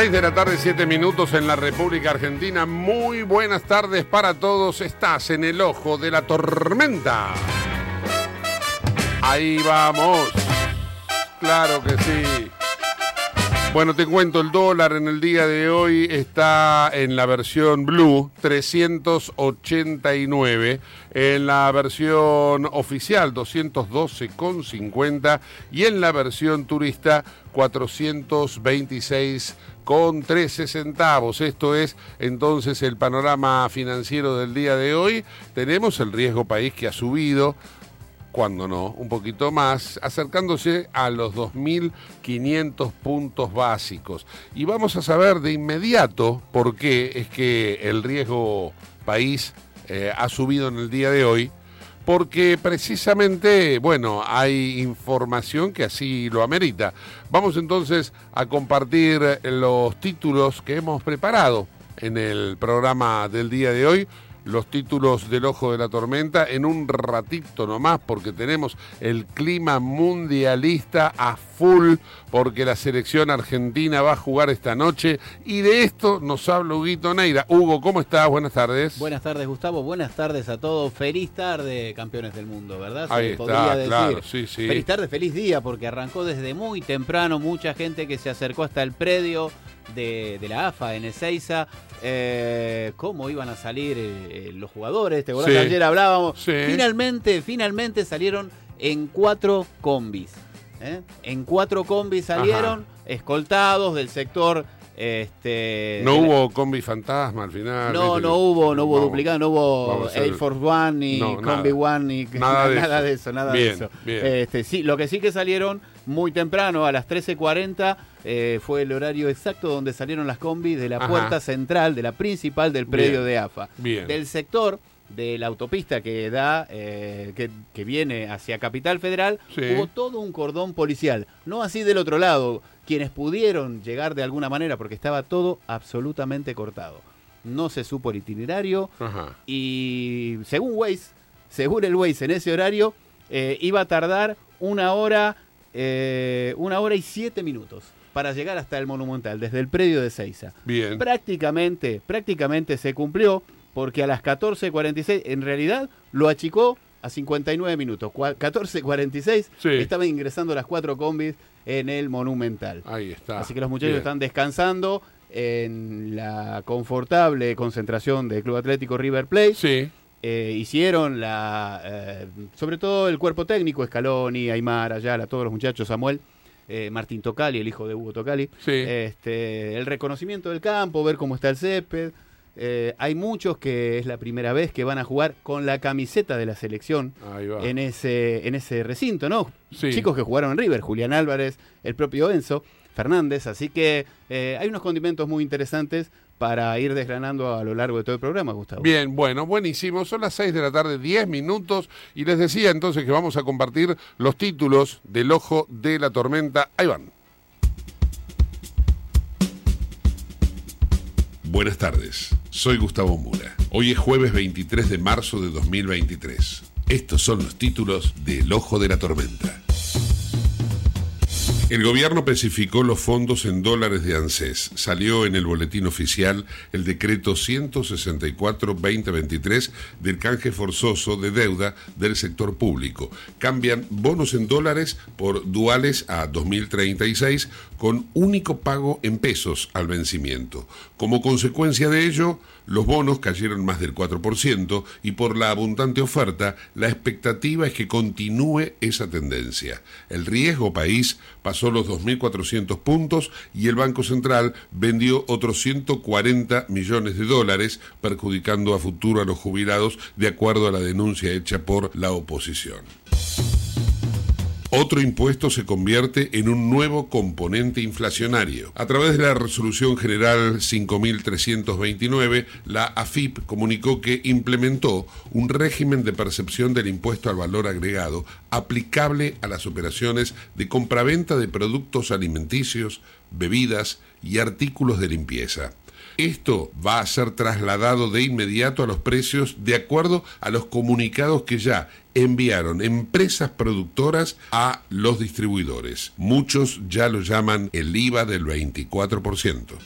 6 de la tarde, 7 minutos en la República Argentina. Muy buenas tardes para todos. Estás en el ojo de la tormenta. Ahí vamos. Claro que sí. Bueno, te cuento, el dólar en el día de hoy está en la versión blue 389, en la versión oficial 212,50 y en la versión turista 426 con 13 centavos. Esto es entonces el panorama financiero del día de hoy. Tenemos el riesgo país que ha subido cuando no, un poquito más, acercándose a los 2.500 puntos básicos. Y vamos a saber de inmediato por qué es que el riesgo país eh, ha subido en el día de hoy, porque precisamente, bueno, hay información que así lo amerita. Vamos entonces a compartir los títulos que hemos preparado en el programa del día de hoy los títulos del Ojo de la Tormenta en un ratito nomás, porque tenemos el clima mundialista a full, porque la selección argentina va a jugar esta noche. Y de esto nos habla Huguito Neira. Hugo, ¿cómo estás? Buenas tardes. Buenas tardes, Gustavo. Buenas tardes a todos. Feliz tarde, campeones del mundo, ¿verdad? Se Ahí podría está, claro, sí, sí. Feliz tarde, feliz día, porque arrancó desde muy temprano. Mucha gente que se acercó hasta el predio de, de la AFA en Ezeiza. Eh, ¿Cómo iban a salir eh, los jugadores? ¿Te acordás Sí. ayer hablábamos? Sí. Finalmente, finalmente salieron en cuatro combis. ¿Eh? En cuatro combis salieron, escoltados del sector Este, No hubo combi fantasma al final. No, ¿viste? no hubo, no hubo Vamos- duplicado, no hubo Air Force One, ni No, Combi nada. One, ni Nada de eso. nada Bien, de eso. bien. Este, sí, lo que sí que salieron muy temprano, a las 13.40, eh, fue el horario exacto donde salieron las combis de la Ajá. puerta central, de la principal del predio Bien, de AFA. Del sector de la autopista que da, eh, que, que viene hacia Capital Federal, Sí. hubo todo un cordón policial. No así del otro lado, quienes pudieron llegar de alguna manera, porque estaba todo absolutamente cortado. No se supo el itinerario Ajá. y según Waze, según el Waze en ese horario, eh, iba a tardar una hora, eh, una hora y siete minutos para llegar hasta el Monumental, desde el predio de Seiza. Bien. Prácticamente, prácticamente se cumplió porque a las 14.46, en realidad lo achicó a 59 minutos. Cua- 14.46 Sí. estaban ingresando las cuatro combis en el Monumental. Ahí está. Así que los muchachos Bien. están descansando en la confortable concentración del Club Atlético River Plate. Sí. Eh, hicieron la, eh, sobre todo el cuerpo técnico, Scaloni, Aymar, Ayala, todos los muchachos, Samuel, eh, Martín Tocali, el hijo de Hugo Tocali, Sí. este, el reconocimiento del campo, ver cómo está el césped. Eh, hay muchos que es la primera vez que van a jugar con la camiseta de la selección en ese, en ese recinto, ¿no? Sí. Chicos que jugaron en River, Julián Álvarez, el propio Enzo Fernández, así que eh, hay unos condimentos muy interesantes para ir desgranando a lo largo de todo el programa, Gustavo. Bien, bueno, buenísimo. Son las 6 de la tarde, 10 minutos. Y les decía entonces que vamos a compartir los títulos del Ojo de la Tormenta. Ahí van. Buenas tardes, soy Gustavo Mura. Hoy es jueves 23 de marzo de 2023. Estos son los títulos del Ojo de la Tormenta. El gobierno especificó los fondos en dólares de ANSES. Salió en el boletín oficial el decreto 164-2023 del canje forzoso de deuda del sector público. Cambian bonos en dólares por duales a 2036 con único pago en pesos al vencimiento. Como consecuencia de ello, los bonos cayeron más del 4% y por la abundante oferta, la expectativa es que continúe esa tendencia. El riesgo país pasó los 2.400 puntos y el Banco Central vendió otros 140 millones de dólares, perjudicando a futuro a los jubilados, de acuerdo a la denuncia hecha por la oposición. Otro impuesto se convierte en un nuevo componente inflacionario. A través de la Resolución General 5329, la AFIP comunicó que implementó un régimen de percepción del impuesto al valor agregado aplicable a las operaciones de compraventa de productos alimenticios, bebidas y artículos de limpieza. Esto va a ser trasladado de inmediato a los precios de acuerdo a los comunicados que ya enviaron empresas productoras a los distribuidores. Muchos ya lo llaman el IVA del 24%.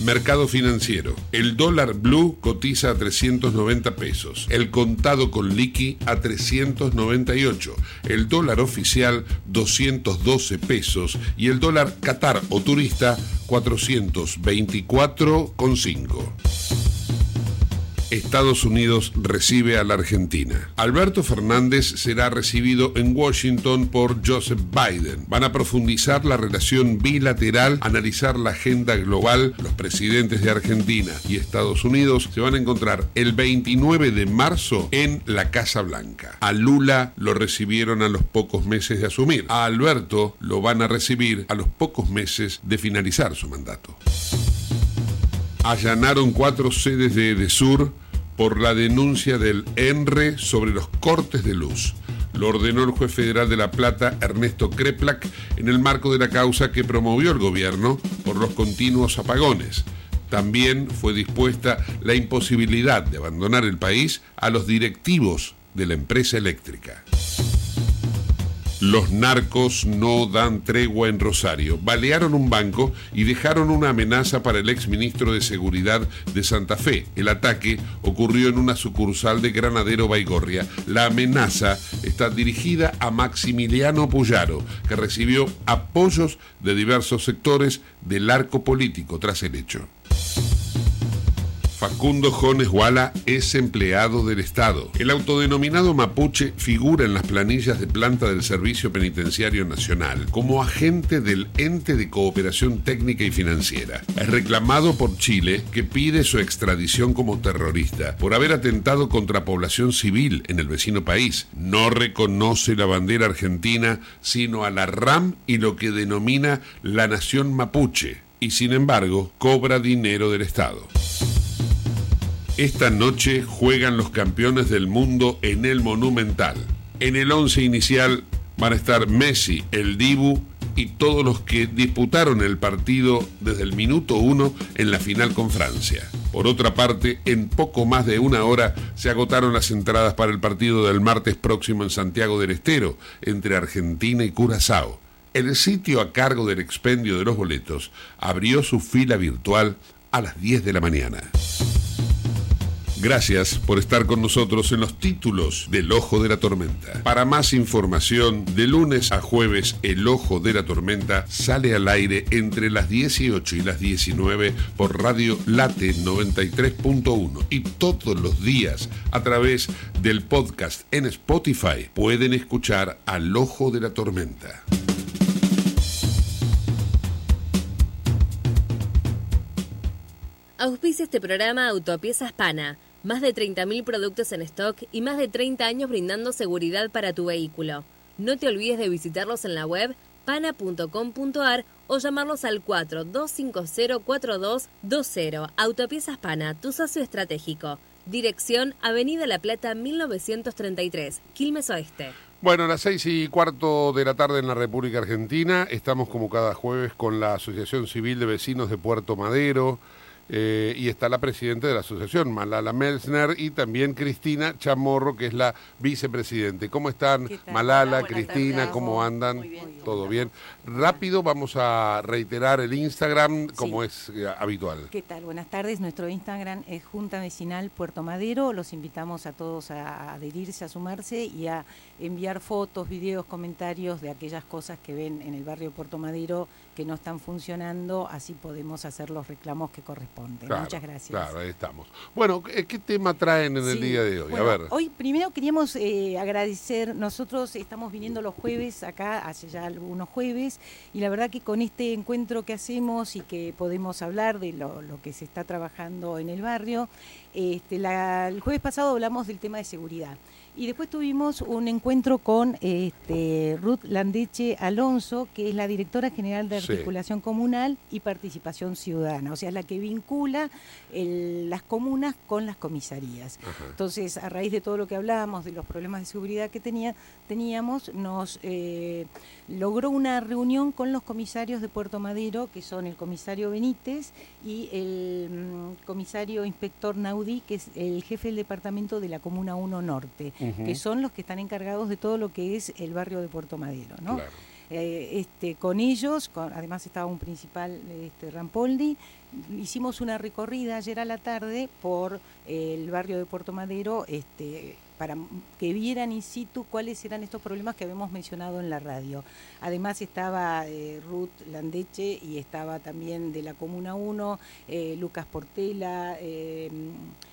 Mercado financiero. El dólar blue cotiza a 390 pesos. El contado con liqui a 398. El dólar oficial 212 pesos. Y el dólar Qatar o turista 424,5. Estados Unidos recibe a la Argentina. Alberto Fernández será recibido en Washington por Joseph Biden. Van a profundizar la relación bilateral, analizar la agenda global. Los presidentes de Argentina y Estados Unidos se van a encontrar el 29 de marzo en la Casa Blanca. A Lula lo recibieron a los pocos meses de asumir. A Alberto lo van a recibir a los pocos meses de finalizar su mandato allanaron cuatro sedes de Edesur por la denuncia del ENRE sobre los cortes de luz. Lo ordenó el juez federal de La Plata, Ernesto Kreplak, en el marco de la causa que promovió el gobierno por los continuos apagones. También fue dispuesta la imposibilidad de abandonar el país a los directivos de la empresa eléctrica. Los narcos no dan tregua en Rosario. Balearon un banco y dejaron una amenaza para el exministro de Seguridad de Santa Fe. El ataque ocurrió en una sucursal de Granadero Baigorria. La amenaza está dirigida a Maximiliano Puyaro, que recibió apoyos de diversos sectores del arco político tras el hecho. Facundo Jones Wala es empleado del Estado. El autodenominado mapuche figura en las planillas de planta del Servicio Penitenciario Nacional como agente del ente de cooperación técnica y financiera. Es reclamado por Chile que pide su extradición como terrorista por haber atentado contra población civil en el vecino país. No reconoce la bandera argentina sino a la RAM y lo que denomina la nación mapuche y sin embargo cobra dinero del Estado. Esta noche juegan los campeones del mundo en el Monumental. En el once inicial van a estar Messi, el Dibu y todos los que disputaron el partido desde el minuto uno en la final con Francia. Por otra parte, en poco más de una hora se agotaron las entradas para el partido del martes próximo en Santiago del Estero, entre Argentina y Curazao. El sitio a cargo del expendio de los boletos abrió su fila virtual a las 10 de la mañana. Gracias por estar con nosotros en los títulos del Ojo de la Tormenta. Para más información, de lunes a jueves, El Ojo de la Tormenta sale al aire entre las 18 y las 19 por Radio Late 93.1 y todos los días a través del podcast en Spotify pueden escuchar Al Ojo de la Tormenta. Auspicia este programa Autopiezas Pana. Más de 30.000 productos en stock y más de 30 años brindando seguridad para tu vehículo. No te olvides de visitarlos en la web pana.com.ar o llamarlos al 42504220. Autopiezas Pana, tu socio estratégico. Dirección Avenida La Plata 1933, Quilmes Oeste. Bueno, a las seis y cuarto de la tarde en la República Argentina, estamos como cada jueves con la Asociación Civil de Vecinos de Puerto Madero, eh, y está la presidenta de la asociación, Malala Melsner, y también Cristina Chamorro, que es la vicepresidente. ¿Cómo están. Malala, Hola, Cristina? tardes. ¿Cómo andan? Muy bien. ¿Todo bien? Rápido vamos a reiterar el Instagram como es eh, habitual. ¿Qué tal? Buenas tardes. Nuestro Instagram es Junta Vecinal Puerto Madero. Los invitamos a todos a adherirse, a sumarse y a enviar fotos, videos, comentarios de aquellas cosas que ven en el barrio Puerto Madero que no están funcionando. Así podemos hacer los reclamos que corresponden. Claro, Muchas gracias. Claro, ahí estamos. Bueno, ¿qué tema traen en el día de hoy? bueno, a ver. Hoy primero queríamos eh, agradecer, nosotros estamos viniendo los jueves acá, hace ya algunos jueves, y la verdad que con este encuentro que hacemos y que podemos hablar de lo, que se está trabajando en el barrio, este, el jueves pasado hablamos del tema de seguridad. Y después tuvimos un encuentro con este, Ruth Landeche Alonso, que es la directora general de Sí. Articulación Comunal y Participación Ciudadana, o sea, es la que vincula el- las comunas con las comisarías. Ajá. Entonces, a raíz de todo lo que hablábamos, de los problemas de seguridad que tenía, teníamos, nos eh, logró una reunión con los comisarios de Puerto Madero, que son el comisario Benítez y el mm, comisario inspector Naudí, que es el jefe del departamento de la Comuna 1 Norte, Que son los que están encargados de todo lo que es el barrio de Puerto Madero. ¿no? Claro. Eh, este, con ellos, con- además estaba un principal, este, Rampoldi, hicimos una recorrida ayer a la tarde por eh, el barrio de Puerto Madero este, para que vieran in situ cuáles eran estos problemas que habíamos mencionado en la radio. Además estaba eh, Ruth Landeche y estaba también de la Comuna 1, eh, Lucas Portela,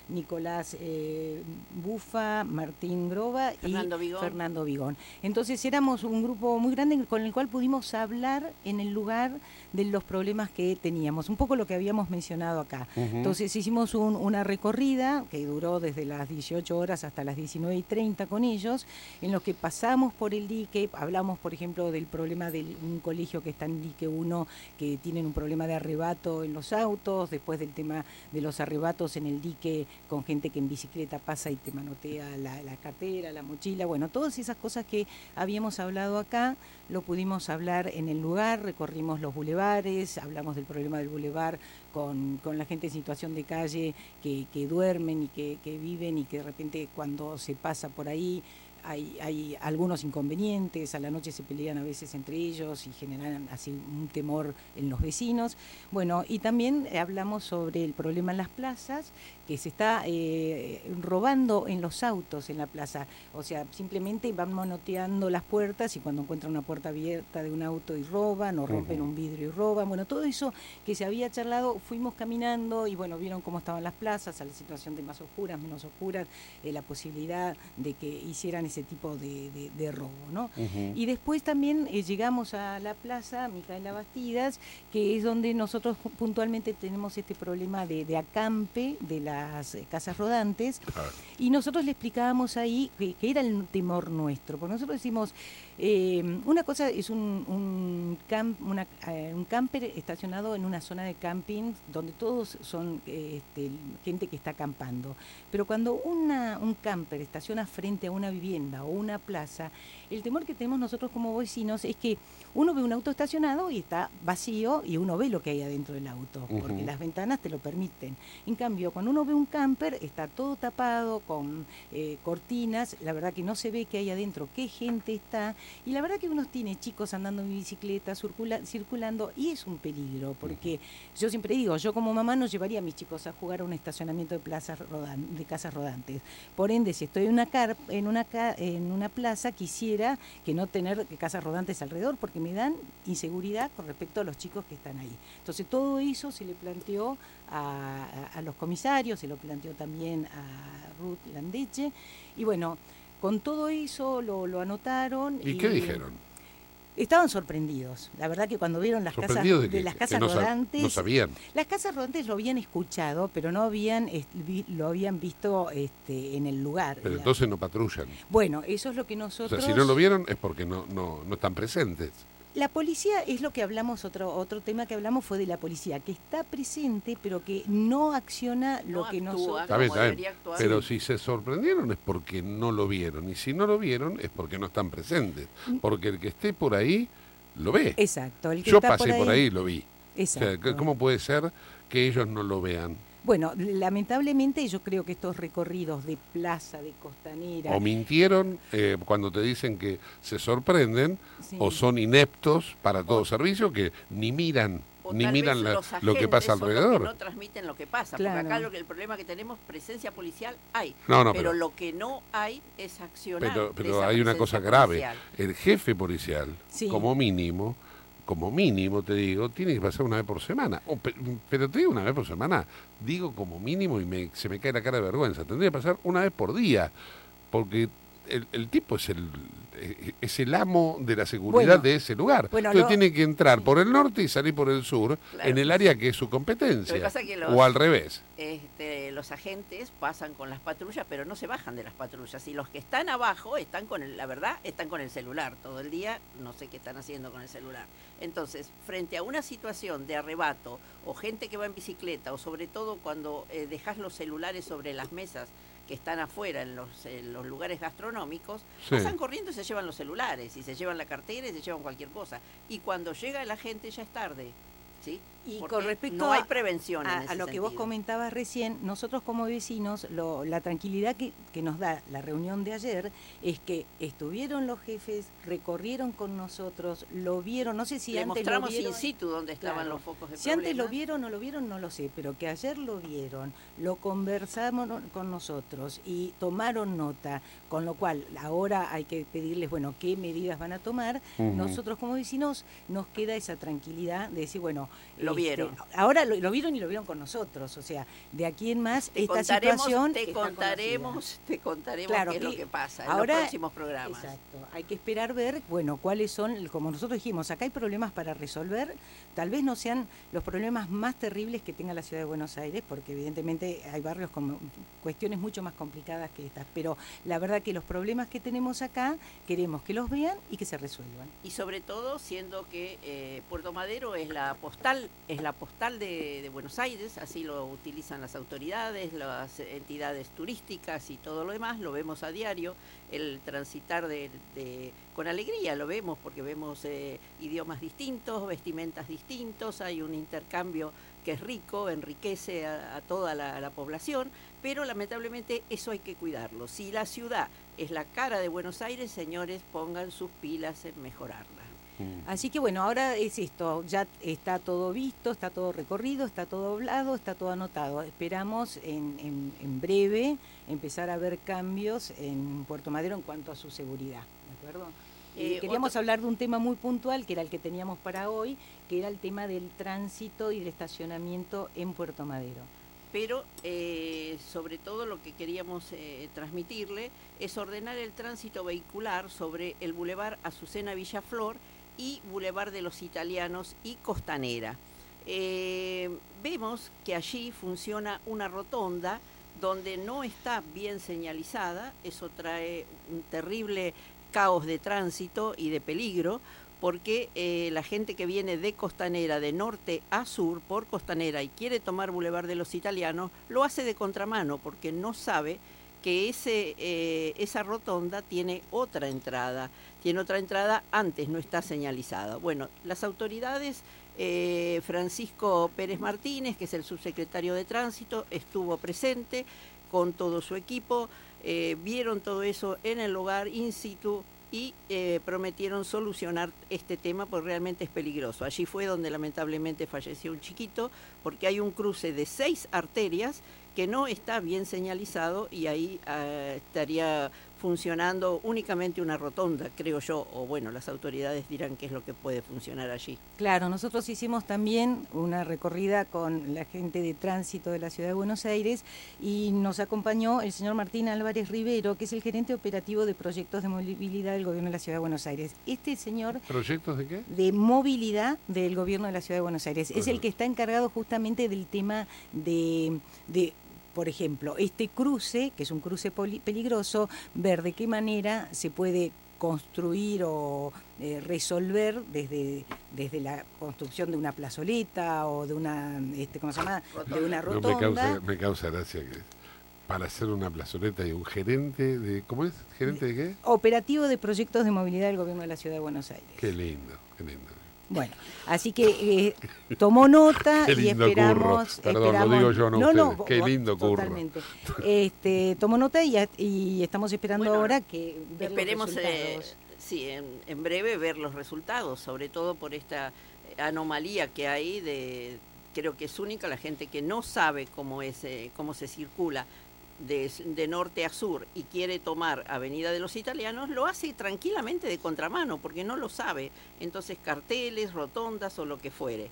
Nicolás eh, Bufa, Martín Groba Fernando y Vigón. Fernando Vigón. Entonces éramos un grupo muy grande con el cual pudimos hablar en el lugar de los problemas que teníamos, un poco lo que habíamos mencionado acá. Entonces hicimos un- una recorrida que duró desde las 18 horas hasta las 19 y 30 con ellos, en los que pasamos por el dique, hablamos por ejemplo del problema de un colegio que está en dique 1, que tienen un problema de arrebato en los autos, después del tema de los arrebatos en el dique con gente que en bicicleta pasa y te manotea la, la cartera, la mochila, bueno, todas esas cosas que habíamos hablado acá, lo pudimos hablar en el lugar, recorrimos los bulevares, hablamos del problema del bulevar con, con la gente en situación de calle que, que duermen y que, que viven y que de repente cuando se pasa por ahí hay, hay algunos inconvenientes, a la noche se pelean a veces entre ellos y generan así un temor en los vecinos. Bueno, y también hablamos sobre el problema en las plazas, que se está eh, robando en los autos en la plaza. O sea, simplemente van manoteando las puertas y cuando encuentran una puerta abierta de un auto y roban, o rompen un vidrio y roban. Bueno, todo eso que se había charlado, fuimos caminando y bueno, vieron cómo estaban las plazas, a la situación de más oscuras, menos oscuras, eh, la posibilidad de que hicieran ese tipo de, de- de robo, ¿no? Y después también eh, llegamos a la plaza Micaela Bastidas, que es donde nosotros pu- puntualmente tenemos este problema de, de acampe de las eh, casas rodantes. Claro. Y nosotros le explicábamos ahí que, que era el temor nuestro, porque nosotros decimos, eh, una cosa es un, un, cam- una- eh, un camper estacionado en una zona de camping donde todos son este, gente que está acampando, pero cuando una, un camper estaciona frente a una vivienda o una plaza, el temor que tenemos nosotros como vecinos es que uno ve un auto estacionado y está vacío y uno ve lo que hay adentro del auto, porque las ventanas te lo permiten. En cambio, cuando uno ve un camper, está todo tapado con eh, cortinas, la verdad que no se ve qué hay adentro, qué gente está, y la verdad que uno tiene chicos andando en bicicleta, circula- circulando, y es un peligro, porque yo siempre digo, yo como mamá no llevaría a mis chicos a jugar a un estacionamiento de plazas rodan- de casas rodantes. Por ende, si estoy en una car en una ca- en una plaza, quisiera que no tener casas rodantes alrededor, porque me dan inseguridad con respecto a los chicos que están ahí. Entonces todo eso se le planteó a, a- a los comisarios, se lo planteó también a Ruth Landeche, y bueno, con todo eso lo, lo anotaron. ¿Y qué dijeron? Estaban sorprendidos. La verdad que cuando vieron las casas de, de las casas no, rodantes, no sabían. las casas rodantes lo habían escuchado, pero no habían lo habían visto este, en el lugar. Pero entonces no patrullan. bueno, eso es lo que O nosotros. sea, si no lo vieron es porque no, no, no están presentes. La policía es lo que hablamos, otro otro tema que hablamos fue de la policía, que está presente, pero que no acciona lo No que actúa. actuar. Pero si se sorprendieron es porque no lo vieron. Y si no lo vieron es porque no están presentes. Porque el que esté por ahí lo ve. Exacto, el que Yo está pasé por ahí y lo vi. O sea, Exacto. ¿cómo puede ser que ellos no lo vean? Bueno, lamentablemente yo creo que estos recorridos de plaza, de costanera, O mintieron eh, cuando te dicen que se sorprenden, Sí. o son ineptos para todo servicio que ni miran, O ni miran la- lo que pasa que alrededor. no transmiten lo que pasa. Claro. Porque acá lo que, el problema que tenemos, presencia policial hay. No, no, pero, pero- lo que no hay es accionar. Pero, pero hay una cosa grave. policial. El jefe policial, Sí. como mínimo, como mínimo te digo, tiene que pasar una vez por semana. O pe- pero te digo una vez por semana, digo como mínimo y me, se me cae la cara de vergüenza. Tendría que pasar una vez por día, porque el, el tipo es el eh, es el amo de la seguridad Bueno, de ese lugar. bueno, Entonces lo- tiene que entrar por el norte y salir por el sur, Claro. en el área que es su Lo competencia. que pasa que los- O al revés. Este, los agentes pasan con las patrullas, pero no se bajan de las patrullas. Y los que están abajo están con el, la verdad, están con el celular todo el día. No sé qué están haciendo con el celular. Entonces, frente a una situación de arrebato o gente que va en bicicleta, o sobre todo cuando eh, dejas los celulares sobre las mesas que están afuera en los, en los lugares gastronómicos, Sí. pasan corriendo y se llevan los celulares, y se llevan la cartera y se llevan cualquier cosa. Y cuando llega la gente ya es tarde. ¿sí? Y Porque con respecto no hay a- prevención en a, ese a lo que vos comentabas recién, nosotros como vecinos, lo- la tranquilidad que, que nos da la reunión de ayer es que estuvieron los jefes, recorrieron con nosotros, lo vieron, no sé si Le antes lo mostramos vieron. in situ dónde estaban Claro. los focos de Si antes lo vieron o no lo vieron, no lo sé, pero que ayer lo vieron, lo conversamos con nosotros y tomaron nota, con lo cual ahora hay que pedirles, bueno, qué medidas van a tomar. Nosotros como vecinos nos queda esa tranquilidad de decir, bueno, Lo vieron. Ahora lo, lo vieron y lo vieron con nosotros, o sea, de aquí en más Te esta contaremos, situación te contaremos, te contaremos Claro, qué es lo que que pasa en ahora- los próximos programas. Exacto. Hay que esperar ver, bueno, cuáles son, como nosotros dijimos, acá hay problemas para resolver. Tal vez no sean los problemas más terribles que tenga la ciudad de Buenos Aires, porque evidentemente hay barrios con cuestiones mucho más complicadas que estas. Pero la verdad que los problemas que tenemos acá queremos que los vean y que se resuelvan. Y sobre todo siendo que eh, Puerto Madero es la postal, es la postal de, Buenos Aires, así lo utilizan las autoridades, las entidades turísticas y todo lo demás, lo vemos a diario, el transitar con alegría lo vemos porque vemos eh, idiomas distintos, vestimentas distintos, hay un intercambio que es rico, enriquece a, toda la población, pero lamentablemente eso hay que cuidarlo. Si la ciudad es la cara de Buenos Aires, señores, pongan sus pilas en mejorarla. Así que bueno, ahora es esto, ya está todo visto, está todo recorrido, está todo hablado, está todo anotado. Esperamos en, en- en breve empezar a ver cambios en Puerto Madero en cuanto a su seguridad. ¿de acuerdo? Eh, queríamos otro- hablar de un tema muy puntual, que era el que teníamos para hoy, que era el tema del tránsito y del estacionamiento en Puerto Madero. pero eh, sobre todo lo que queríamos eh, transmitirle es ordenar el tránsito vehicular sobre el bulevar Azucena Villaflor y bulevar de los Italianos y Costanera. Eh, vemos que allí funciona una rotonda donde no está bien señalizada, eso trae un terrible caos de tránsito y de peligro, porque eh, la gente que viene de Costanera, de norte a sur, por Costanera y quiere tomar Boulevard de los Italianos, lo hace de contramano, porque no sabe que eh, esa rotonda tiene otra entrada, tiene otra entrada, antes no está señalizada. Bueno, las autoridades, eh, Francisco Pérez Martínez, que es el subsecretario de Tránsito, estuvo presente con todo su equipo, eh, vieron todo eso en el lugar in situ y prometieron solucionar este tema porque realmente es peligroso. Allí fue donde lamentablemente falleció un chiquito porque hay un cruce de seis arterias que no está bien señalizado y ahí ah, estaría funcionando únicamente una rotonda, creo yo, o bueno, las autoridades dirán qué es lo que puede funcionar allí. Claro, nosotros hicimos también una recorrida con la gente de tránsito de la ciudad de Buenos Aires y nos acompañó el señor Martín Álvarez Rivero, que es el gerente operativo de proyectos de movilidad del gobierno de la ciudad de Buenos Aires. Este señor ¿Proyectos de qué? de movilidad del gobierno de la ciudad de Buenos Aires es el que está encargado justamente del tema de, de por ejemplo, este cruce, que es un cruce peligroso, ver de qué manera se puede construir o eh, resolver desde, desde la construcción de una plazoleta o de una, este, ¿cómo se llama? De una No, me, rotonda. causa, me causa gracia que para hacer una plazoleta hay un gerente de... ¿Cómo es? ¿Gerente de qué? Operativo de proyectos de movilidad del gobierno de la ciudad de Buenos Aires. Qué lindo, qué lindo. Bueno, así que eh, tomó nota Qué y lindo esperamos. curro. Perdón, lo esperamos- digo yo, no ustedes. Qué lindo curro. Totalmente. Este, tomó nota y, a- y estamos esperando Bueno, ahora que ver los Esperemos, eh, resultados. sí, en, en breve ver los resultados, sobre todo por esta anomalía que hay de, creo que es única la gente que no sabe cómo es, eh, cómo se circula de, de norte a sur y quiere tomar Avenida de los Italianos, lo hace tranquilamente de contramano porque no lo sabe. Entonces carteles, rotondas o lo que fuere.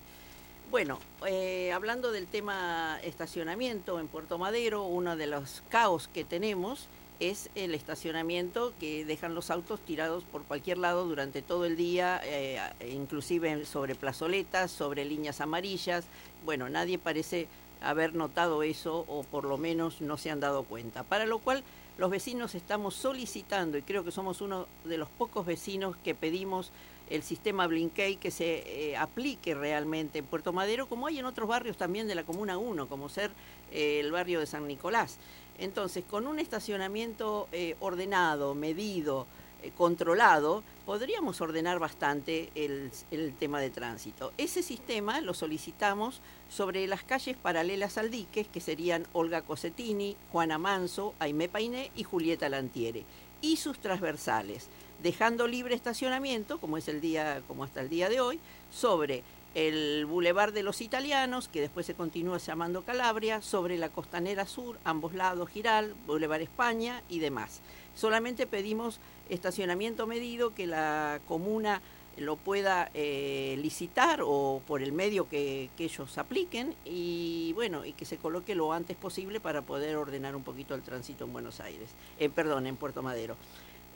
Bueno, eh, hablando del tema estacionamiento en Puerto Madero, uno de los caos que tenemos es el estacionamiento que dejan los autos tirados por cualquier lado durante todo el día, eh, inclusive sobre plazoletas, sobre líneas amarillas. Bueno, nadie parece haber notado eso o por lo menos no se han dado cuenta. Para lo cual los vecinos estamos solicitando, y creo que somos uno de los pocos vecinos que pedimos el sistema Blinkey que se eh, aplique realmente en Puerto Madero, como hay en otros barrios también de la Comuna 1, como ser eh, el barrio de San Nicolás. Entonces, con un estacionamiento eh, ordenado, medido, controlado, podríamos ordenar bastante el, el tema de tránsito. Ese sistema lo solicitamos sobre las calles paralelas al dique, que serían Olga Cosetini, Juana Manso, Aimé Painé y Julieta Lantiere, y sus transversales, dejando libre estacionamiento, como es el día, como hasta el día de hoy, sobre el Boulevard de los Italianos, que después se continúa llamando Calabria, sobre la Costanera Sur, ambos lados Giral, Boulevard España y demás. Solamente pedimos estacionamiento medido, que la comuna lo pueda eh, licitar o por el medio que, ellos apliquen y bueno, y que se coloque lo antes posible para poder ordenar un poquito el tránsito en Buenos Aires, eh, perdón, en Puerto Madero.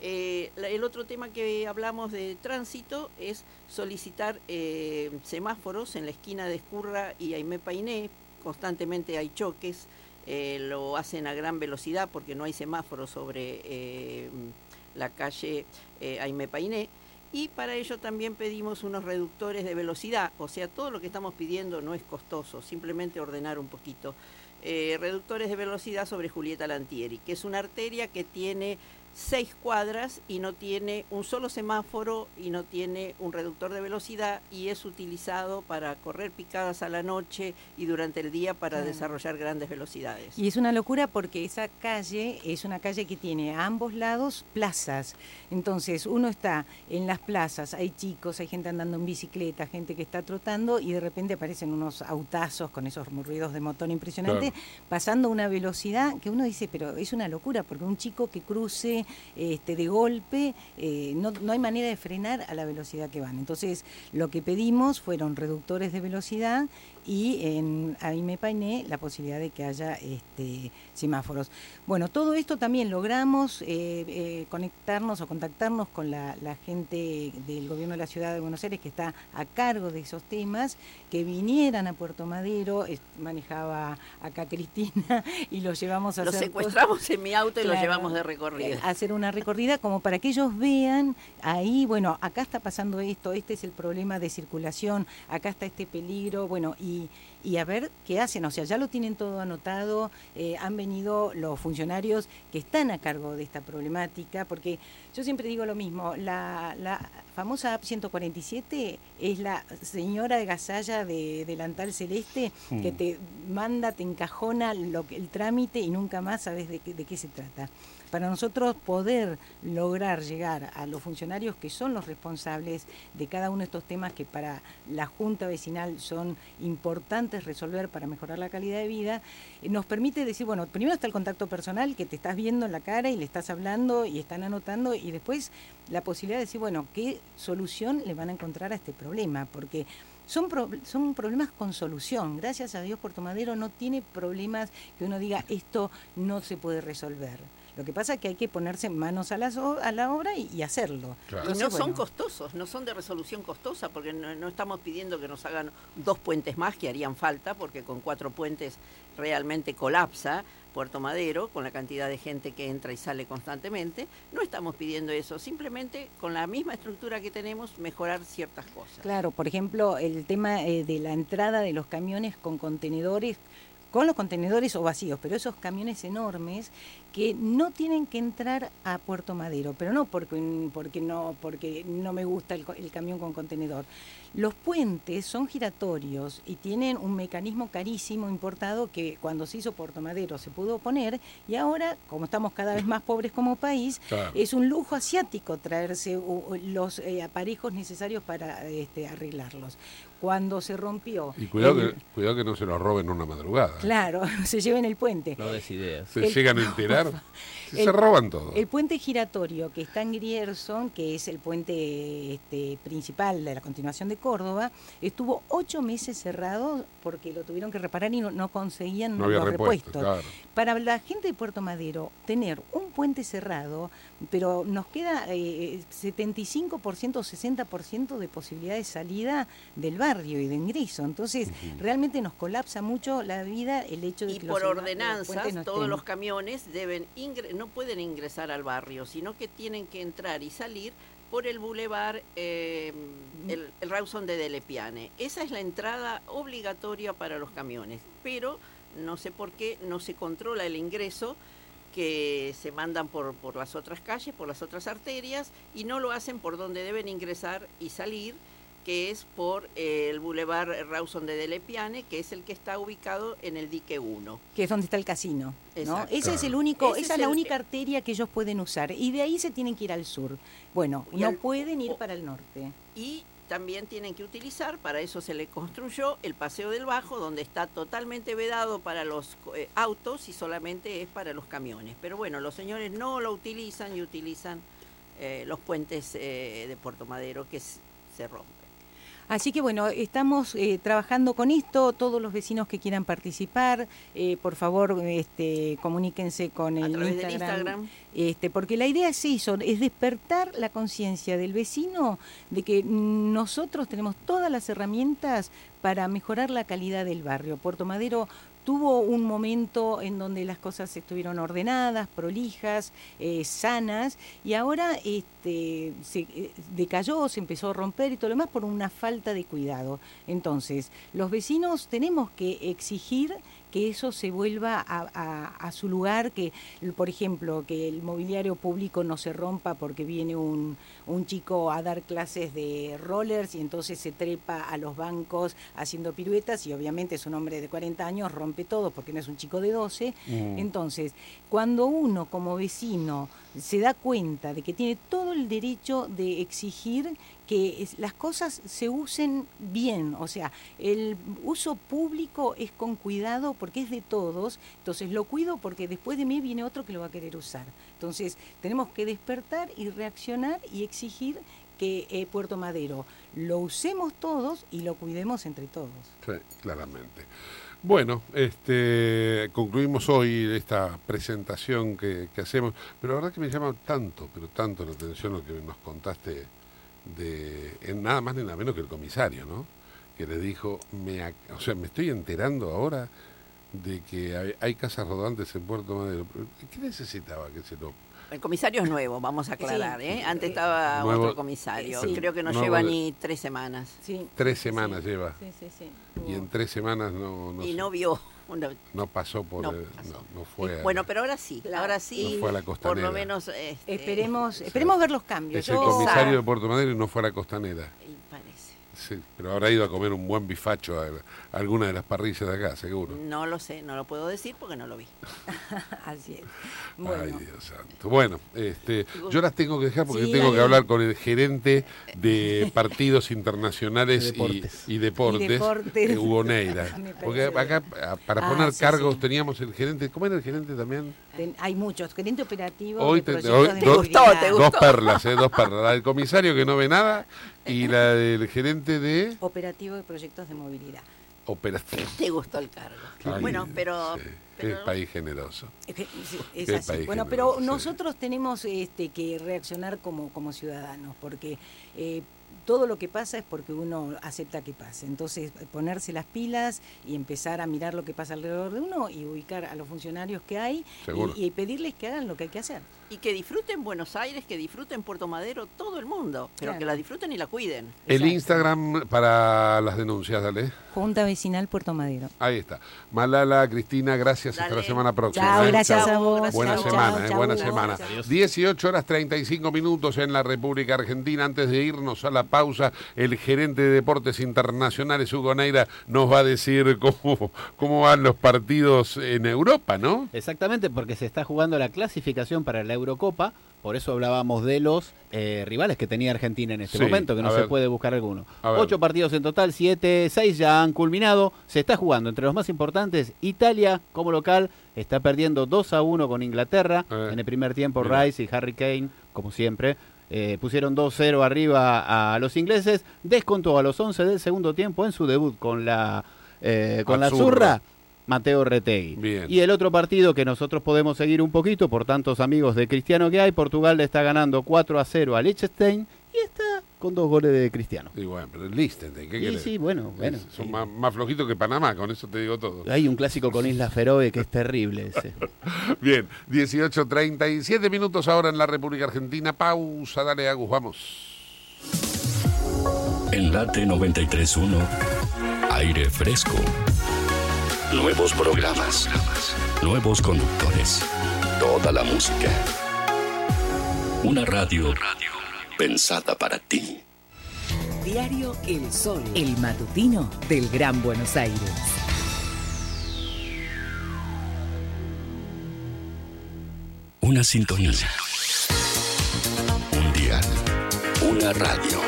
Eh, el otro tema que hablamos de tránsito es solicitar eh, semáforos en la esquina de Escurra y Aimé Painé. Constantemente hay choques, eh, lo hacen a gran velocidad porque no hay semáforos sobre la calle Aimé Painé. Y para ello también pedimos unos reductores de velocidad, o sea, todo lo que estamos pidiendo no es costoso, simplemente ordenar un poquito. Reductores de velocidad sobre Julieta Lantieri, que es una arteria que tiene seis cuadras y no tiene un solo semáforo y no tiene un reductor de velocidad y es utilizado para correr picadas a la noche y durante el día para Claro. desarrollar grandes velocidades. Y es una locura porque esa calle es una calle que tiene a ambos lados plazas. Entonces uno está en las plazas, hay chicos, hay gente andando en bicicleta, gente que está trotando y de repente aparecen unos autazos con esos ruidos de motor impresionantes, pasando a una velocidad que uno dice, pero es una locura porque un chico que cruce este, de golpe, eh, no, no hay manera de frenar a la velocidad que van. Entonces lo que pedimos fueron reductores de velocidad y en Aime Painé la posibilidad de que haya este, semáforos. Bueno, todo esto también logramos eh, eh, conectarnos o contactarnos con la, la gente del gobierno de la ciudad de Buenos Aires que está a cargo de esos temas, que vinieran a Puerto Madero, es- manejaba acá Cristina y los llevamos a Los hacer cosas- secuestramos en mi auto y los Claro. llevamos de recorrido. hacer una recorrida como para que ellos vean ahí, bueno, acá está pasando esto, este es el problema de circulación, acá está este peligro, bueno, y, y a ver qué hacen, o sea, ya lo tienen todo anotado, eh, han venido los funcionarios que están a cargo de esta problemática, porque yo siempre digo lo mismo, la, la famosa app 147 es la señora de gasalla de delantal celeste que te manda, te encajona lo que, el trámite y nunca más sabes de de qué se trata. Para nosotros poder lograr llegar a los funcionarios que son los responsables de cada uno de estos temas que para la Junta Vecinal son importantes resolver para mejorar la calidad de vida, eh, nos permite decir, bueno, primero está el contacto personal que te estás viendo en la cara y le estás hablando y están anotando y después la posibilidad de decir, bueno, ¿qué solución le van a encontrar a este problema? Porque son, pro- son problemas con solución. Gracias a Dios Puerto Madero no tiene problemas que uno diga esto no se puede resolver. Lo que pasa es que hay que ponerse manos a, las o- a la obra y, y hacerlo. Claro. Y no son costosos, no son de resolución costosa, porque no, no estamos pidiendo que nos hagan dos puentes más que harían falta, porque con cuatro puentes realmente colapsa Puerto Madero, con la cantidad de gente que entra y sale constantemente. No estamos pidiendo eso, simplemente con la misma estructura que tenemos, mejorar ciertas cosas. Claro, por ejemplo, el tema eh, de la entrada de los camiones con contenedores, con los contenedores o vacíos, pero esos camiones enormes que no tienen que entrar a Puerto Madero, pero no porque, porque no porque no me gusta el, co- el camión con contenedor. Los puentes son giratorios y tienen un mecanismo carísimo importado que cuando se hizo Puerto Madero se pudo poner y ahora, como estamos cada vez más pobres como país, Claro. es un lujo asiático traerse los eh, aparejos necesarios para este, arreglarlos. Cuando se rompió... Y cuidado el- que, cuidado que no se lo roben una madrugada. Claro, se lleven el puente. No des ideas. Se El- llegan a enterar. Se, El- roban todo. El puente giratorio que está en Grierson, que es el puente este, principal de la continuación de Córdoba, estuvo ocho meses cerrado porque lo tuvieron que reparar y no, no conseguían no los repuesto, repuestos. claro. Para la gente de Puerto Madero, tener un puente cerrado, pero nos queda eh, 75% o 60% de posibilidad de salida del barrio y de ingreso. Entonces, realmente nos colapsa mucho la vida el hecho de Y que por los, ordenanzas, no todos estén. los camiones deben ingre- no pueden ingresar al barrio, sino que tienen que entrar y salir por el bulevar, eh, el, el Rawson de Delepiane. Esa es la entrada obligatoria para los camiones, pero no sé por qué no se controla el ingreso que se mandan por, por las otras calles, por las otras arterias, y no lo hacen por donde deben ingresar y salir, que es por eh, el bulevar Rawson de Delepiane, que es el que está ubicado en el dique 1. que es donde está el casino. ¿no? Ese es el único, Ese esa es la única arteria que ellos pueden usar. Y de ahí se tienen que ir al sur. Bueno, Y no al- pueden ir o- para el norte. y también tienen que utilizar, para eso se le construyó el Paseo del Bajo, donde está totalmente vedado para los eh, autos y solamente es para los camiones. Pero bueno, los señores no lo utilizan y utilizan eh, los puentes eh, de Puerto Madero que se rompen. Así que bueno, estamos eh, trabajando con esto. Todos los vecinos que quieran participar, eh, por favor, este, comuníquense con A el Instagram. Instagram. Este, porque la idea es eso, es despertar la conciencia del vecino de que nosotros tenemos todas las herramientas para mejorar la calidad del barrio. Puerto Madero tuvo un momento en donde las cosas estuvieron ordenadas, prolijas, eh, sanas, y ahora este, se eh, decayó, se empezó a romper y todo lo demás por una falta de cuidado. Entonces, los vecinos tenemos que exigir que eso se vuelva a, a- a su lugar, que, por ejemplo, que el mobiliario público no se rompa porque viene un, un chico a dar clases de rollers y entonces se trepa a los bancos haciendo piruetas y obviamente es un hombre de 40 años, rompe todo porque no es un chico de 12. Entonces, cuando uno como vecino se da cuenta de que tiene todo el derecho de exigir que las cosas se usen bien, o sea, el uso público es con cuidado porque es de todos, entonces lo cuido porque después de mí viene otro que lo va a querer usar. Entonces, tenemos que despertar y reaccionar y exigir que eh, Puerto Madero lo usemos todos y lo cuidemos entre todos. Sí, claramente. Bueno, este, concluimos hoy esta presentación que, que hacemos, pero la verdad que me llama tanto, pero tanto la atención lo que nos contaste de en nada más ni nada menos que el comisario, ¿no? Que le dijo, me, o sea, me estoy enterando ahora de que hay, hay casas rodantes en Puerto Madero. Pero, ¿Qué necesitaba que se lo El comisario es nuevo, vamos a aclarar, Sí. ¿eh? Antes estaba Nuevo- otro comisario. Sí. Creo que no Nuevo lleva de- ni tres semanas. Sí, tres semanas sí. lleva Sí, sí, sí. y en tres semanas no no, y sé, no vio. Una- no pasó por no el- pasó. no, no fue a- Bueno, pero ahora sí, Claro. ahora sí. No fue a la por costanera. lo menos. este, Esperemos, esperemos ver los cambios. es el Yo- comisario de Puerto Madero y no fue a la costanera. Sí, pero habrá ido a comer un buen bifacho a, a alguna de las parrillas de acá, seguro. No lo sé, no lo puedo decir porque no lo vi. Así es. Bueno, Ay, Dios santo. Bueno, este, yo las tengo que dejar porque Sí, tengo que ahí. hablar con el gerente de partidos internacionales y, deportes. y deportes, Y deportes. eh, Hugo Neira. Porque acá, para Ah, poner sí, cargos, sí. teníamos el gerente. ¿Cómo era el gerente también? ten- hay muchos. Gerente operativo. Hoy de te- proyectos hoy- de dos- movilidad. ¿Te Dos gustó? perlas, ¿eh? Dos perlas. La del comisario que no ve nada y la del gerente de Operativo de proyectos de movilidad. operación. Te gustó el cargo. Ay, bueno, pero. sí, pero- Qué país generoso. Es, es así. país Bueno, generoso, pero sí. nosotros tenemos este, que reaccionar como, como ciudadanos, porque eh, todo lo que pasa es porque uno acepta que pase. Entonces, ponerse las pilas y empezar a mirar lo que pasa alrededor de uno y ubicar a los funcionarios que hay y pedirles que hagan lo que hay que hacer. Y que disfruten Buenos Aires, que disfruten Puerto Madero, todo el mundo. Pero Claro. que la disfruten y la cuiden. El Exacto. Instagram para las denuncias, dale. Junta Vecinal Puerto Madero. Ahí está. Malala, Cristina, gracias. Hasta la semana próxima. Chao, ¿eh? gracias Chao, a vos. gracias. Buena Chao, semana, chao, eh, chao, buena chao. semana. Adiós. 18 horas 35 minutos en la República Argentina. Antes de irnos a la pausa, el gerente de Deportes Internacionales, Hugo Neira, nos va a decir cómo, cómo van los partidos en Europa, ¿no? Exactamente, porque se está jugando la clasificación para la Eurocopa, por eso hablábamos de los eh, rivales que tenía Argentina en este Sí, momento, que no se puede buscar alguno. Ocho partidos en total, siete, seis ya han culminado. Se está jugando entre los más importantes. Italia, como local, está perdiendo 2 a 1 con Inglaterra. Eh, En el primer tiempo, mira. Rice y Harry Kane, como siempre, eh, pusieron 2-0 arriba a los ingleses. Descontó a los 11 del segundo tiempo en su debut con la, eh, con la. Zurra. Mateo Retegui. Bien. Y el otro partido que nosotros podemos seguir un poquito por tantos amigos de Cristiano que hay, Portugal le está ganando 4 a 0 a Liechtenstein y está con dos goles de Cristiano. Y bueno, pero Liechtenstein, ¿qué Sí, sí, bueno, bueno. Son sí. más, más flojitos que Panamá, con eso te digo todo. Hay un clásico con Isla Feroe que es terrible ese. Bien, 18.37 minutos ahora en la República Argentina. Pausa, dale Agus, vamos. En Late 93.1, aire fresco. Nuevos programas, nuevos conductores, toda la música. Una radio, pensada para ti. Diario El Sol, el matutino del Gran Buenos Aires. Una sintonía. Un dial. Una radio.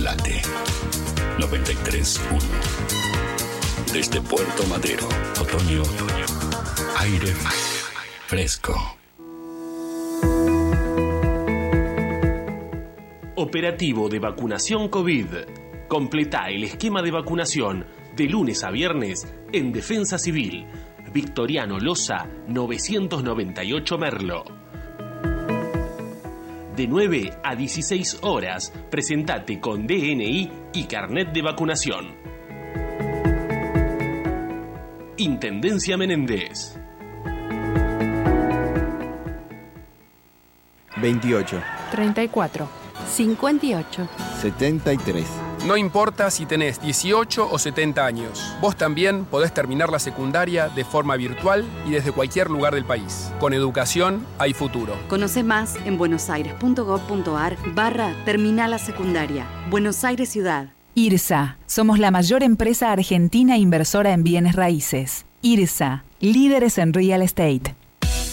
Late 93.1. Desde Puerto Madero, otoño, otoño. Aire fresco. Operativo de vacunación COVID. Completa el esquema de vacunación de lunes a viernes en Defensa Civil. Victoriano Loza, 998 Merlo. De 9 a 16 horas, presentate con DNI y carnet de vacunación. Intendencia Menéndez. 28, 34, 58, 73, No importa si tenés 18 o 70 años, vos también podés terminar la secundaria de forma virtual y desde cualquier lugar del país. Con educación hay futuro. Conoce más en buenosaires.gov.ar barra Terminal la Secundaria. Buenos Aires Ciudad. IRSA. Somos la mayor empresa argentina inversora en bienes raíces. IRSA. Líderes en real estate.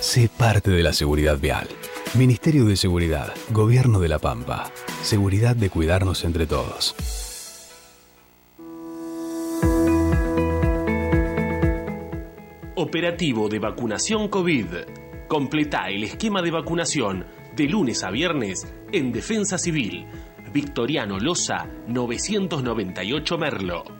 Sé parte de la seguridad vial. Ministerio de Seguridad, Gobierno de la Pampa. Seguridad de cuidarnos entre todos. Operativo de vacunación COVID. Completa el esquema de vacunación de lunes a viernes en Defensa Civil. Victoriano Loza, 998 Merlo.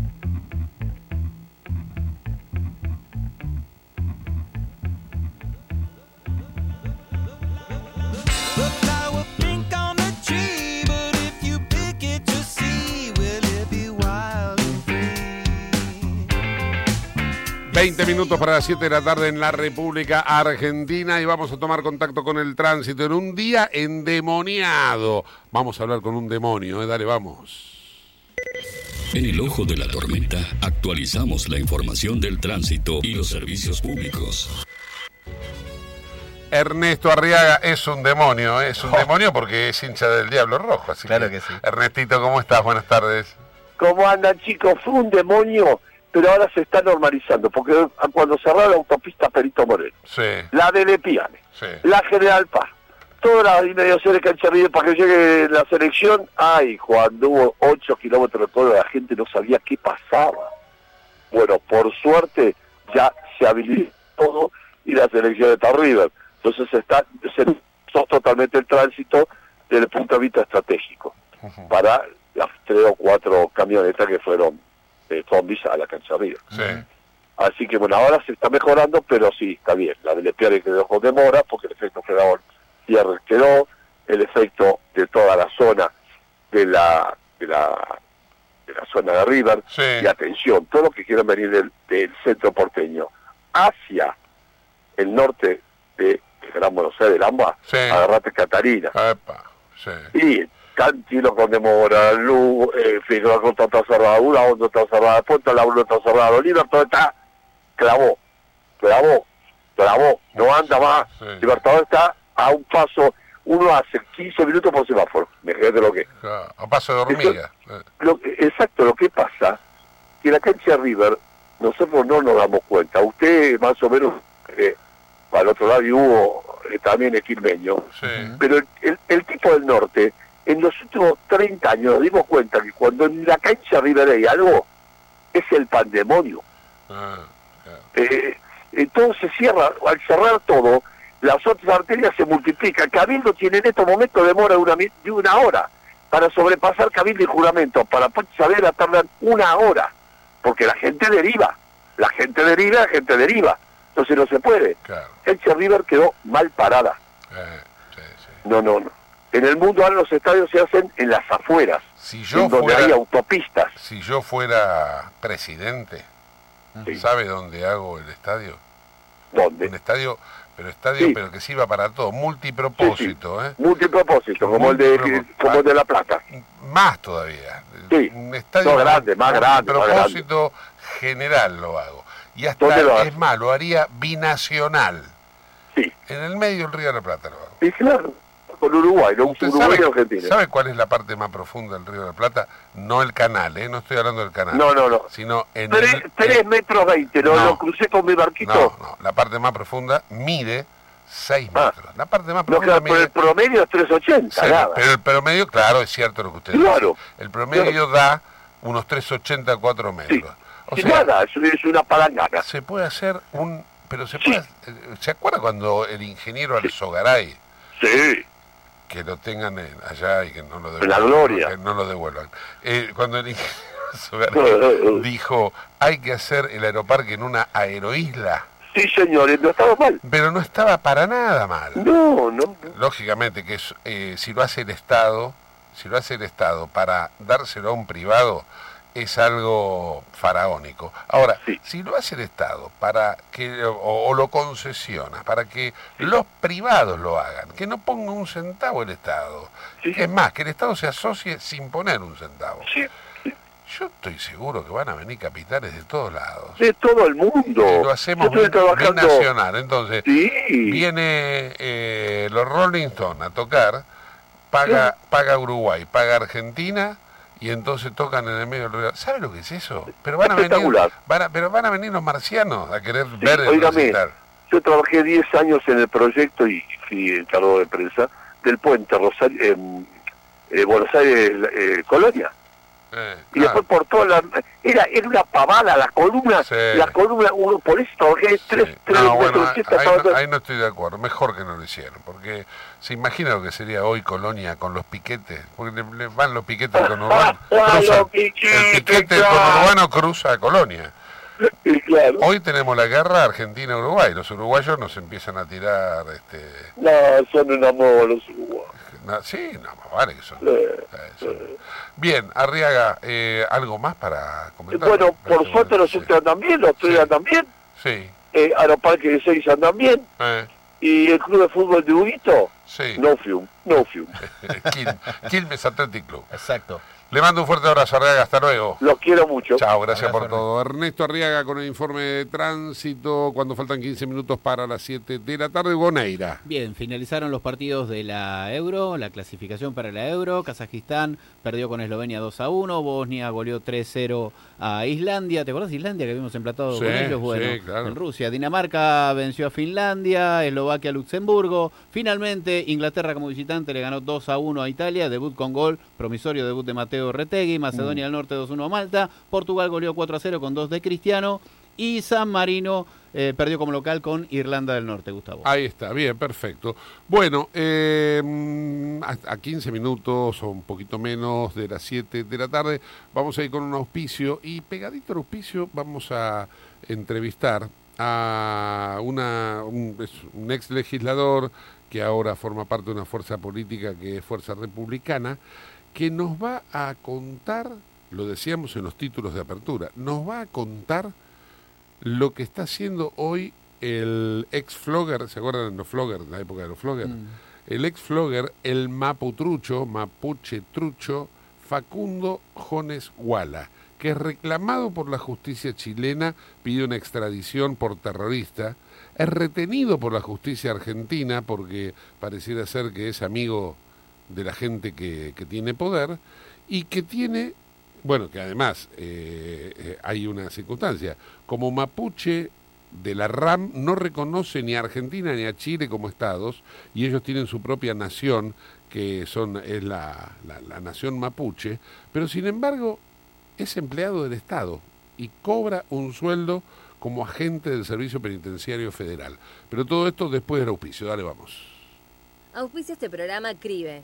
20 minutos para las 7 de la tarde en la República Argentina y vamos a tomar contacto con el tránsito en un día endemoniado. Vamos a hablar con un demonio, ¿eh? dale, vamos. En el ojo de la tormenta actualizamos la información del tránsito y los servicios públicos. Ernesto Arriaga es un demonio, ¿eh? es un demonio porque es hincha del Diablo Rojo. Así Claro que sí. Ernestito, ¿cómo estás? Buenas tardes. ¿Cómo andan chicos? Fue un demonio, pero ahora se está normalizando, porque cuando cerraron la autopista Perito Moreno, Sí, la de Lepiane, sí. la General Paz, todas las inmediaciones que han servido para que llegue la selección, ay, cuando hubo 8 kilómetros de todo, la gente no sabía qué pasaba. Bueno, por suerte ya se habilitó todo y la selección está River. Entonces está se totalmente el tránsito desde el punto de vista estratégico para las tres o cuatro camionetas que fueron eh, zombies a la cancha. Sí. Así que bueno, ahora se está mejorando, pero sí, está bien. La del Espiare quedó con demora porque el efecto fregador cierre quedó, el efecto de toda la zona de la de la, de la zona de River. Y atención, todos los que quieran venir del, del centro porteño hacia el norte de, Gran Buenos Aires, del AMBA, agarrate Catarina. Y Cantilo con demora, Luz, eh, Figueroa con está cerrada, una onda está cerrada, Puerto la está cerrada, Oliver todo está clavó, clavó, clavó, no anda más. Libertador está a un paso, uno hace 15 minutos por semáforo, imagínate lo que. A paso de hormiga. Lo que- exacto, lo que pasa, que la cancha River, nosotros no nos damos cuenta. Usted más o menos, eh, al otro lado y hubo eh, también es quilmeño, pero el, el- el tipo del norte, en los últimos 30 años nos dimos cuenta que cuando en la cancha River hay algo, es el pandemonio. Eh, entonces cierra, al cerrar todo, las otras arterias se multiplican. Cabildo tiene en estos momentos demora de una, de una hora para sobrepasar Cabildo y juramento. Para saber tardan una hora, porque la gente deriva. La gente deriva, la gente deriva. Entonces no se puede. Elche River quedó mal parada. No, no, no. En el mundo ahora los estadios se hacen en las afueras, Si yo en donde fuera- hay autopistas. Si yo fuera presidente, ¿sabe dónde hago el estadio? ¿Dónde? Un estadio, pero estadio, Sí. pero que sirva para todo, multipropósito, ¿eh? Multipropósito, como el de, como el de La Plata. Más todavía. Sí. Un estadio No, grande, más grande, propósito general lo hago. Y hasta, es más, lo haría binacional. Sí. En el medio del Río de la Plata lo hago. Y claro, con Uruguay, no ¿Usted Uruguay sabe, y Argentina. sabe cuál es la parte más profunda del Río de la Plata? No el canal, ¿eh? No estoy hablando del canal. No, no, no. Sino en Tres, el... tres metros veinte, ¿lo, No. lo crucé con mi barquito. No, no, la parte más profunda mide 6 metros. La parte más No, profunda claro, pero mide- el promedio es 380, Sí, nada. pero el promedio, claro, es cierto lo que usted Claro. dice. El promedio da unos 380 4 metros. O Sí, sea, nada, es, es una palangana. se puede hacer un... Pero se puede... eh, ¿Se acuerda cuando el ingeniero Alzogaray, Sí, que lo tengan en- allá y que no lo devuelvan? la gloria. que no lo devuelvan. Eh, cuando el ingeniero dijo, hay que hacer el aeroparque en una aeroisla, sí, señores, no estaba mal. pero no estaba para nada mal. No, no. lógicamente que eh, si lo hace el Estado, si lo hace el Estado para dárselo a un privado, es algo faraónico. Ahora, si lo hace el Estado para que o, o lo concesiona para que los privados lo hagan, que no ponga un centavo el Estado. Es más, que el Estado se asocie sin poner un centavo. Yo estoy seguro que van a venir capitales de todos lados. De todo el mundo. Y lo hacemos bien- bien nacional. Entonces, viene eh, los Rolling Stones a tocar, paga, paga Uruguay, paga Argentina, y entonces tocan en el medio del río. ¿Sabe lo que es eso? Pero van a venir, Espectacular. van a- pero van a venir los marcianos a querer Sí, ver el recital. yo trabajé 10 años en el proyecto y fui encargado de prensa del puente Rosario, eh, Buenos Aires, eh, Colonia. Eh, Y después por toda la... Era, era una pavada la columna, la columna, uno por eso trabajé tres, tres No, bueno, ahí no, ahí no estoy de acuerdo. Mejor que no lo hicieron, porque se imagina lo que sería hoy Colonia con los piquetes, porque le, le van los piquetes con Urbano. El piquete claro. con Urbano cruza a Colonia. Hoy tenemos la guerra Argentina-Uruguay. Los uruguayos nos empiezan a tirar. Este, No, son un amor los uruguayos. Na- sí, no, más vale que son. Eh, eh, son- Bien, Arriaga, eh, ¿algo más para comentar? Bueno, por suerte los Ultras andan bien, los Tres andan bien, Sí. eh, Aeroparque de Seis andan bien, Eh, y el Club de Fútbol de Huguito, sí. no fium, no fium. Quil- Quilmes Athletic Club. Exacto. Le mando un fuerte abrazo, Arriaga. Hasta luego. Los quiero mucho. Chao, gracias Abrazo, por todo. Ernesto Arriaga con el informe de tránsito cuando faltan 15 minutos para las 7 de la tarde. Boneira. Bien, finalizaron los partidos de la Euro, la clasificación para la Euro. Kazajistán perdió con Eslovenia 2 a 1, Bosnia goleó 3-0 a Islandia. ¿Te acuerdas de Islandia que habíamos emplatado Sí, con ellos? Bueno, sí, claro. en Rusia. Dinamarca venció a Finlandia, Eslovaquia a Luxemburgo. Finalmente, Inglaterra como visitante le ganó 2 a 1 a Italia, debut con gol, promisorio debut de Mateo Retegui, Macedonia del Norte 2 1 a Malta, Portugal goleó 4 a 0 con 2 de Cristiano y San Marino eh, perdió como local con Irlanda del Norte, Gustavo. Ahí está, bien, perfecto. Bueno, eh, mm, a, a 15 minutos o un poquito menos de las 7 de la tarde vamos a ir con un auspicio y pegadito al auspicio vamos a entrevistar a una, un, un ex legislador que ahora forma parte de una fuerza política que es Fuerza Republicana, que nos va a contar, lo decíamos en los títulos de apertura, nos va a contar lo que está haciendo hoy el ex flogger, ¿se acuerdan de los flogger, la época de los flogger? El ex flogger, el maputrucho, mapuche trucho, Facundo Jones Guala, que es reclamado por la justicia chilena, pide una extradición por terrorista, es retenido por la justicia argentina porque pareciera ser que es amigo de la gente que, que tiene poder y que tiene, bueno, que además eh, eh, hay una circunstancia, como mapuche de la RAM no reconoce ni a Argentina ni a Chile como estados y ellos tienen su propia nación que son es la, la, nación mapuche, pero sin embargo es empleado del Estado y cobra un sueldo como agente del Servicio Penitenciario Federal. Pero todo esto después del auspicio. Dale, vamos. Auspicia este programa CRIBE.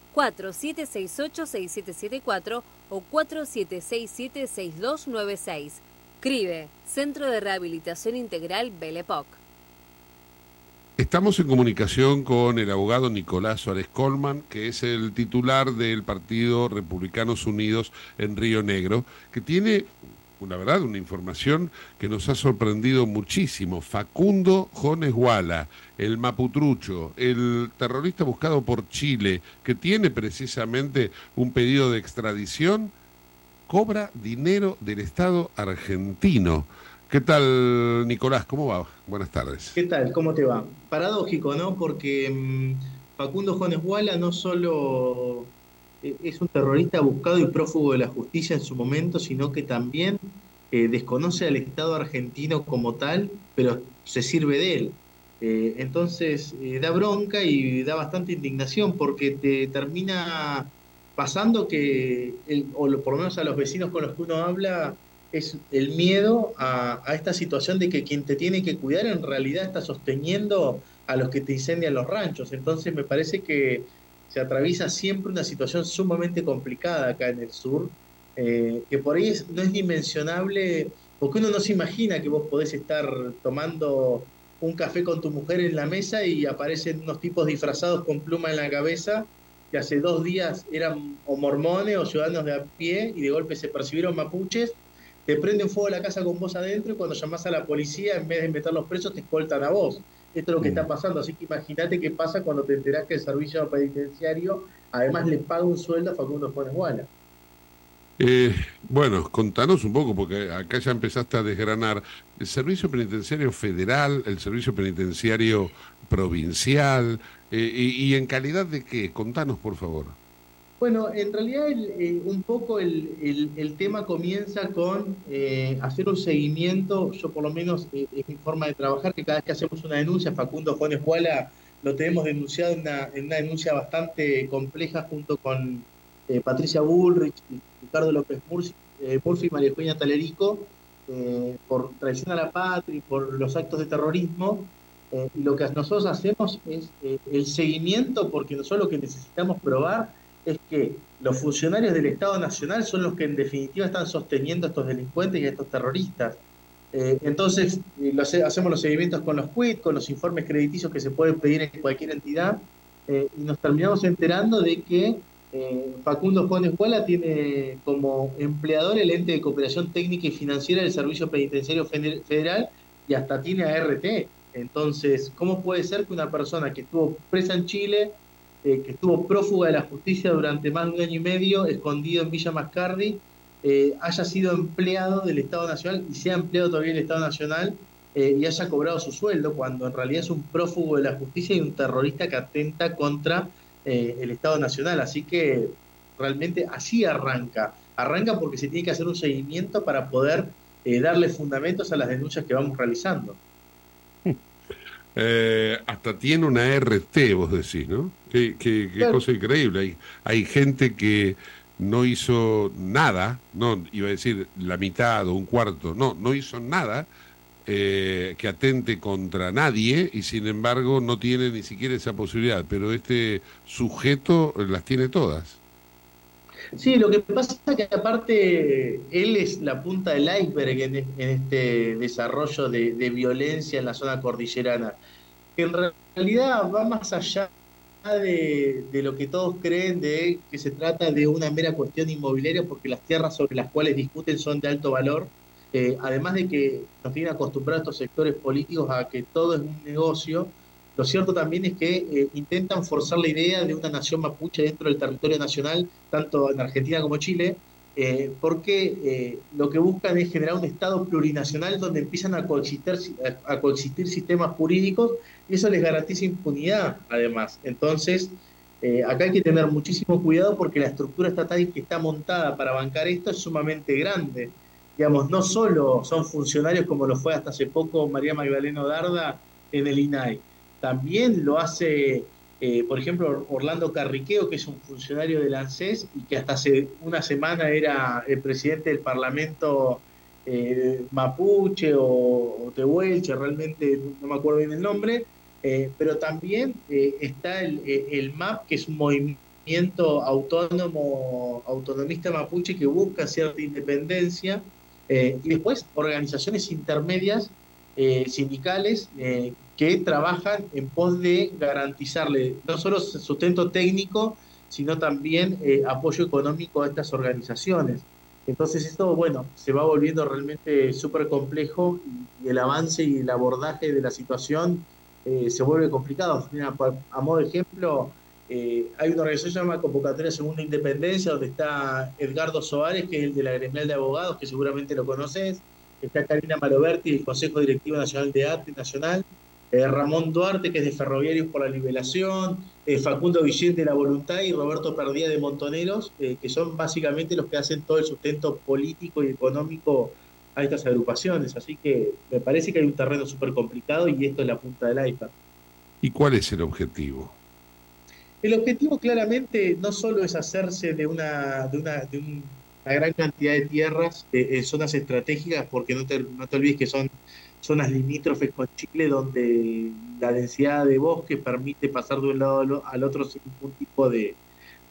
4768-6774 o 4767-6296. CRIBE, Centro de Rehabilitación Integral Belepoc. Estamos en comunicación con el abogado Nicolás Suárez Colman, que es el titular del Partido Republicanos Unidos en Río Negro, que tiene una verdad, una información que nos ha sorprendido muchísimo. Facundo Jones Guala, el maputrucho, el terrorista buscado por Chile, que tiene precisamente un pedido de extradición, cobra dinero del Estado argentino. ¿Qué tal, Nicolás? ¿Cómo va? Buenas tardes. ¿Qué tal? ¿Cómo te va? Paradójico, ¿no? Porque mm, Facundo Jones Guala no solo es un terrorista buscado y prófugo de la justicia en su momento, sino que también eh, desconoce al Estado argentino como tal, pero se sirve de él. Eh, entonces da bronca y da bastante indignación porque te termina pasando que, o por lo menos a los vecinos con los que uno habla, es el miedo a esta situación de que quien te tiene que cuidar en realidad está sosteniendo a los que te incendian los ranchos. Entonces me parece que se atraviesa siempre una situación sumamente complicada acá en el sur, eh, que por ahí es- no es dimensionable, porque uno no se imagina que vos podés estar tomando un café con tu mujer en la mesa y aparecen unos tipos disfrazados con pluma en la cabeza que hace dos días eran o mormones o ciudadanos de a pie y de golpe se percibieron mapuches, te prenden fuego la casa con vos adentro y cuando llamás a la policía, en vez de meterlos presos, te escoltan a vos. Esto es lo que está pasando, así que imagínate qué pasa cuando te enterás que el servicio penitenciario además le paga un sueldo a Facundo Juárez Guala. Eh, bueno, contanos un poco, porque acá ya empezaste a desgranar el servicio penitenciario federal, el servicio penitenciario provincial, eh, y, y en calidad de qué? Contanos, por favor. Bueno, en realidad el- eh, un poco el, el- tema comienza con eh, hacer un seguimiento, yo por lo menos eh, es mi forma de trabajar, que cada vez que hacemos una denuncia, Facundo Juárez Guala lo tenemos denunciado en una, en una denuncia bastante compleja junto con eh, Patricia Bullrich, Ricardo López Murci, eh, Murphy y María Eugenia Talerico, eh, por traición a la patria y por los actos de terrorismo. Y lo que nosotros hacemos es el seguimiento, porque nosotros lo que necesitamos probar es que los funcionarios del Estado Nacional son los que en definitiva están sosteniendo a estos delincuentes y a estos terroristas. Eh, entonces, eh, hacemos los seguimientos con los quit, con los informes crediticios que se pueden pedir en cualquier entidad, eh, y nos terminamos enterando de que Facundo Juan Escuela tiene como empleador el ente de cooperación técnica y financiera del Servicio Penitenciario Fede- Federal y hasta tiene ART. Entonces, ¿cómo puede ser que una persona que estuvo presa en Chile, eh, que estuvo prófuga de la justicia durante más de un año y medio, escondido en Villa Mascardi, eh, haya sido empleado del Estado Nacional y sea empleado todavía del Estado Nacional eh, y haya cobrado su sueldo, cuando en realidad es un prófugo de la justicia y un terrorista que atenta contra eh, el Estado Nacional. Así que realmente así arranca. Arranca porque se tiene que hacer un seguimiento para poder darle fundamentos a las denuncias que vamos realizando. Eh, hasta tiene una RT, vos decís, ¿no? Qué, qué- qué Claro. cosa increíble. Hay, hay gente que no hizo nada, no iba a decir la mitad o un cuarto, no, no hizo nada eh, que atente contra nadie y sin embargo no tiene ni siquiera esa posibilidad, pero este sujeto las tiene todas. Sí, lo que pasa es que aparte él es la punta del iceberg en, en este desarrollo de, violencia en la zona cordillerana, en realidad va más allá de, de lo que todos creen de que se trata de una mera cuestión inmobiliaria porque las tierras sobre las cuales discuten son de alto valor, eh, además de que nos tienen acostumbrados estos sectores políticos a que todo es un negocio, lo cierto también es que eh, intentan forzar la idea de una nación mapuche dentro del territorio nacional, tanto en Argentina como Chile, eh, porque eh, lo que buscan es generar un Estado plurinacional donde empiezan a coexistir, sistemas jurídicos y eso les garantiza impunidad, además. Entonces, acá hay que tener muchísimo cuidado porque la estructura estatal que está montada para bancar esto es sumamente grande. Digamos, no solo son funcionarios como lo fue hasta hace poco María Magdalena Darda en el INAI, también lo hace, eh, por ejemplo, Orlando Carriqueo, que es un funcionario del ANSES y que hasta hace una semana era el presidente del Parlamento eh, Mapuche o, Tehuelche, realmente no me acuerdo bien el nombre, eh, pero también está el, el MAP, que es un movimiento autónomo, autonomista mapuche que busca cierta independencia, y después organizaciones intermedias eh, sindicales eh, que trabajan en pos de garantizarle no solo sustento técnico, sino también eh, apoyo económico a estas organizaciones. Entonces esto, bueno, se va volviendo realmente súper complejo y, el avance y el abordaje de la situación se vuelve complicado. A modo de ejemplo, hay una organización que se llama Convocatoria Segunda Independencia, donde está Edgardo Soares, que es el de la Gremial de Abogados, que seguramente lo conoces, está Karina Maloberti, del Consejo Directivo Nacional de Arte Nacional, eh, Ramón Duarte, que es de Ferroviarios por la Liberación, eh, Facundo Villén de La Voluntad y Roberto Perdía de Montoneros, eh, que son básicamente los que hacen todo el sustento político y económico a estas agrupaciones. Así que me parece que hay un terreno súper complicado y esto es la punta del iceberg. ¿Y cuál es el objetivo? El objetivo claramente no solo es hacerse de una, de una, de un- una gran cantidad de tierras eh, en zonas estratégicas, porque no te, no te olvides que son zonas limítrofes con Chile donde la densidad de bosque permite pasar de un lado al otro sin ningún tipo de,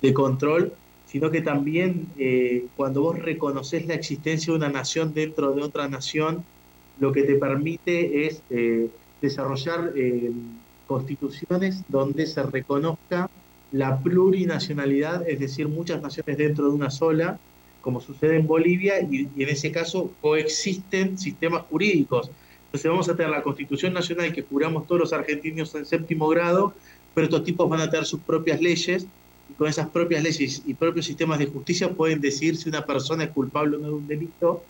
de control, sino que también eh, cuando vos reconoces la existencia de una nación dentro de otra nación, lo que te permite es eh, desarrollar eh, constituciones donde se reconozca la plurinacionalidad, es decir, muchas naciones dentro de una sola, como sucede en Bolivia, y, en ese caso coexisten sistemas jurídicos. Entonces vamos a tener la Constitución Nacional que juramos todos los argentinos en séptimo grado, pero estos tipos van a tener sus propias leyes, y con esas propias leyes y propios sistemas de justicia pueden decidir si una persona es culpable o no de un delito,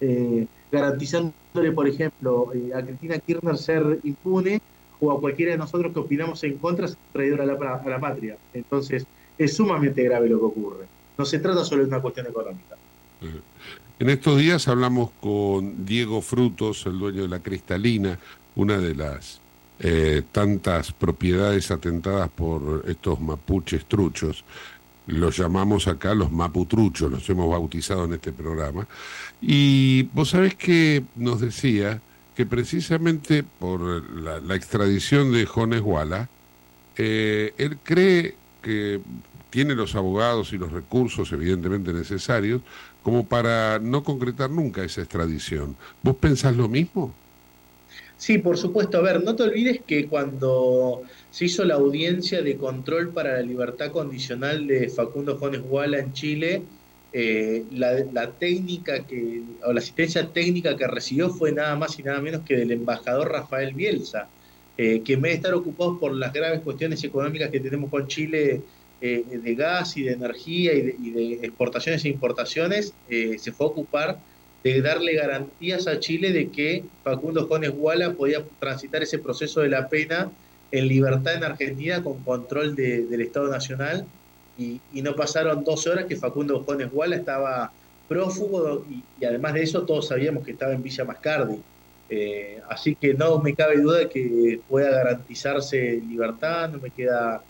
eh, garantizándole, por ejemplo, eh, a Cristina Kirchner ser impune o a cualquiera de nosotros que opinamos en contra ser traidor a la, a la patria. Entonces, es sumamente grave lo que ocurre. No se trata solo de una cuestión económica. En estos días hablamos con Diego Frutos, el dueño de la Cristalina, una de las eh, tantas propiedades atentadas por estos mapuches truchos. Los llamamos acá los maputruchos, los hemos bautizado en este programa. Y vos sabés que nos decía que precisamente por la, extradición de Jones Walla, eh, él cree que tiene los abogados y los recursos evidentemente necesarios como para no concretar nunca esa extradición. ¿Vos pensás lo mismo? Sí, por supuesto. A ver, no te olvides que cuando se hizo la audiencia de control para la libertad condicional de Facundo Jones Guala en Chile, eh, la, la técnica que, o la asistencia técnica que recibió fue nada más y nada menos que del embajador Rafael Bielsa, eh, que en vez de estar ocupados por las graves cuestiones económicas que tenemos con Chile eh, de gas y de energía y de, exportaciones e importaciones, eh, se fue a ocupar de darle garantías a Chile de que Facundo Jones Guala podía transitar ese proceso de la pena en libertad en Argentina con control de- del Estado Nacional y, no pasaron 12 horas que Facundo Jones Guala estaba prófugo y, y además de eso todos sabíamos que estaba en Villa Mascardi. Eh, así que no me cabe duda de que pueda garantizarse libertad, no me queda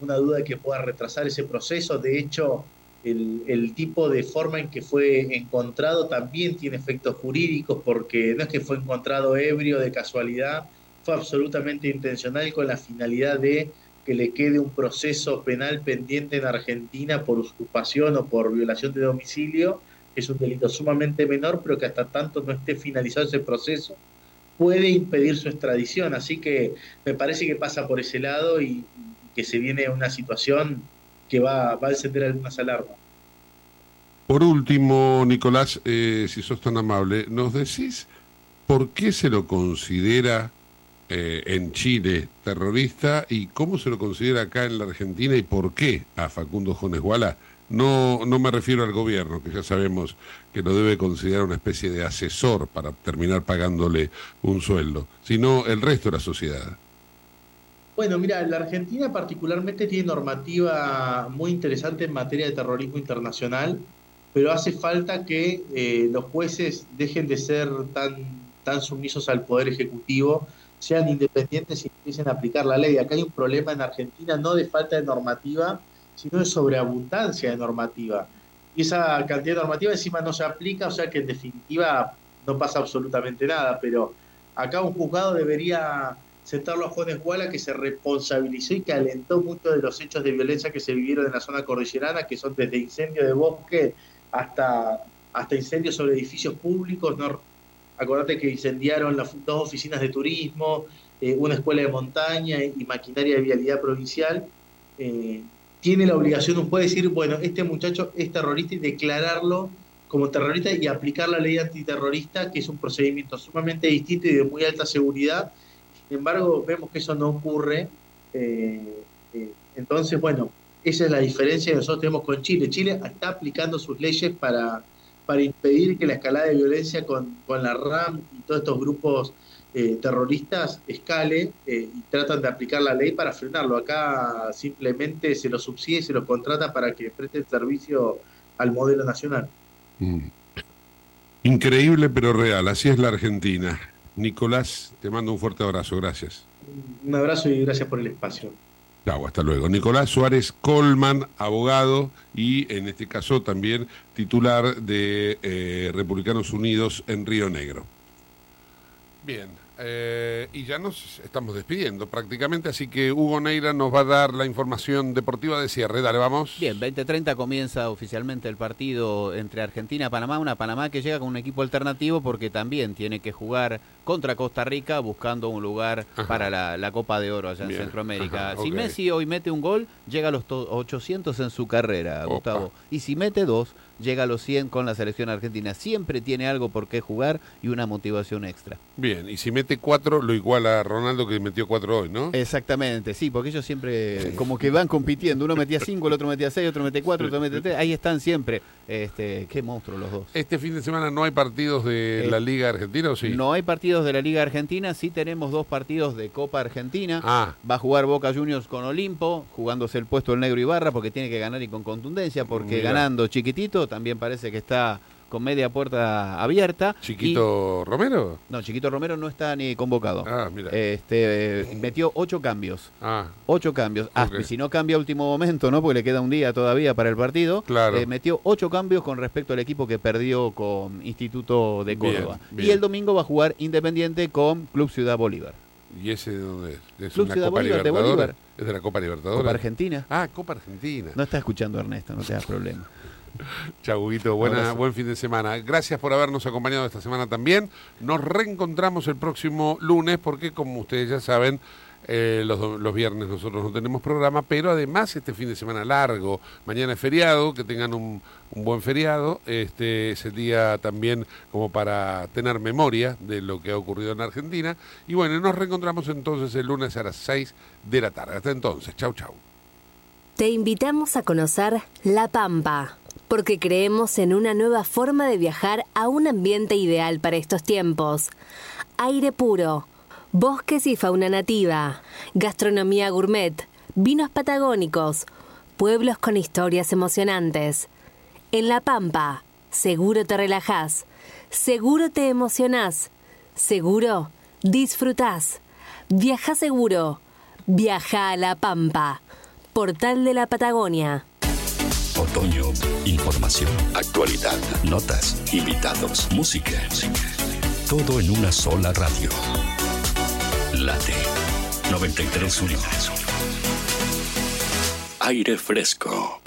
una duda de que pueda retrasar ese proceso. De hecho, el, el tipo de forma en que fue encontrado también tiene efectos jurídicos porque no es que fue encontrado ebrio de casualidad, fue absolutamente intencional con la finalidad de que le quede un proceso penal pendiente en Argentina por usurpación o por violación de domicilio, que es un delito sumamente menor, pero que hasta tanto no esté finalizado ese proceso, puede impedir su extradición. Así que me parece que pasa por ese lado y, y que se viene una situación que va, a encender algunas alarmas. Por último, Nicolás, eh, si sos tan amable, ¿nos decís por qué se lo considera eh, en Chile terrorista y cómo se lo considera acá en la Argentina y por qué a Facundo Jones Guala? No, no me refiero al gobierno, que ya sabemos que lo debe considerar una especie de asesor para terminar pagándole un sueldo, sino el resto de la sociedad. Bueno, mira, la Argentina particularmente tiene normativa muy interesante en materia de terrorismo internacional, pero hace falta que eh, los jueces dejen de ser tan, tan sumisos al Poder Ejecutivo, sean independientes y empiecen a aplicar la ley. Acá hay un problema en Argentina no de falta de normativa, sino de sobreabundancia de normativa. Y esa cantidad de normativa encima no se aplica, o sea que en definitiva no pasa absolutamente nada, pero acá un juzgado debería sentarlo a Juanes Guala, que se responsabilizó y que alentó muchos de los hechos de violencia que se vivieron en la zona cordillerana, que son desde incendio de bosque hasta, hasta incendios sobre edificios públicos. ¿no? Acordate que incendiaron las dos oficinas de turismo, eh, una escuela de montaña y, maquinaria de vialidad provincial. Eh, tiene la obligación un juez de decir, bueno, este muchacho es terrorista y declararlo como terrorista y aplicar la ley antiterrorista, que es un procedimiento sumamente distinto y de muy alta seguridad. Sin embargo, vemos que eso no ocurre. eh, eh, entonces, bueno, esa es la diferencia que nosotros tenemos con Chile. Chile está aplicando sus leyes para, para impedir que la escalada de violencia con, con la RAM y todos estos grupos eh, terroristas escale y tratan de aplicar la ley para frenarlo. Acá simplemente se los subsidia y se los contrata para que presten servicio al modelo nacional. Mm. Increíble pero real, así es la Argentina. Nicolás, te mando un fuerte abrazo, gracias. Un abrazo y gracias por el espacio. Chao, hasta luego. Nicolás Suárez Colman, abogado y en este caso también titular de eh, Republicanos Unidos en Río Negro. Bien, eh, y ya nos estamos despidiendo prácticamente, así que Hugo Neira nos va a dar la información deportiva de cierre. Dale, vamos. Bien, 2030 comienza oficialmente el partido entre Argentina y Panamá, una Panamá que llega con un equipo alternativo porque también tiene que jugar contra Costa Rica buscando un lugar Ajá. para la, la Copa de Oro allá en Bien, Centroamérica. ajá, Si. Messi hoy mete un gol, llega a los to- 800 en su carrera, Opa. Gustavo. Y si mete dos, llega a los 100 con la selección argentina. Siempre tiene algo por qué jugar y una motivación extra. Bien, y si mete cuatro, lo iguala a Ronaldo que metió cuatro hoy, ¿no? Exactamente, sí, porque ellos siempre como que van compitiendo. Uno metía cinco, el otro metía seis, otro mete cuatro, otro mete tres. Ahí están siempre. Este, qué monstruos los dos. Este fin de semana no hay partidos de Eh, la Liga Argentina, ¿o sí? No hay partidos de la Liga Argentina, sí tenemos dos partidos de Copa Argentina. Ah. Va a jugar Boca Juniors con Olimpo, jugándose el puesto el negro Ibarra, porque tiene que ganar y con contundencia, porque Mirá. ganando chiquitito también parece que está con media puerta abierta. ¿Chiquito Romero? No, Chiquito Romero no está ni convocado. Ah, mira. Este, eh, metió ocho cambios. Ah, Ocho cambios. Si no cambia a último momento, ¿no? Porque le queda un día todavía para el partido. Claro. Eh, metió ocho cambios con respecto al equipo que perdió con Instituto de Córdoba. bien. Y el domingo va a jugar Independiente con Club Ciudad Bolívar. ¿y ese de dónde es? ¿Es Club una Ciudad Copa Bolívar, de? Bolívar. ¿Es de la Copa Libertadores? Copa Argentina. Ah, Copa Argentina. No está escuchando Ernesto, no te das problema. Chau, Huguito. Buena, buen fin de semana. Gracias por habernos acompañado esta semana también. Nos reencontramos el próximo lunes porque, como ustedes ya saben, eh, los, los viernes nosotros no tenemos programa, pero además este fin de semana largo, mañana es feriado, que tengan un, un buen feriado. Este es el día también como para tener memoria de lo que ha ocurrido en Argentina. Y bueno, nos reencontramos entonces el lunes a las 6 de la tarde. Hasta entonces, chau, chau. Te invitamos a conocer La Pampa, porque creemos en una nueva forma de viajar a un ambiente ideal para estos tiempos. Aire puro, bosques y fauna nativa, gastronomía gourmet, vinos patagónicos, pueblos con historias emocionantes. En La Pampa, seguro te relajás, seguro te emocionás, seguro disfrutás. Viaja seguro, viaja a La Pampa. Portal de la Patagonia. Otoño, información, actualidad, notas, invitados, música. Todo en una sola radio. Late 93.1. Aire fresco.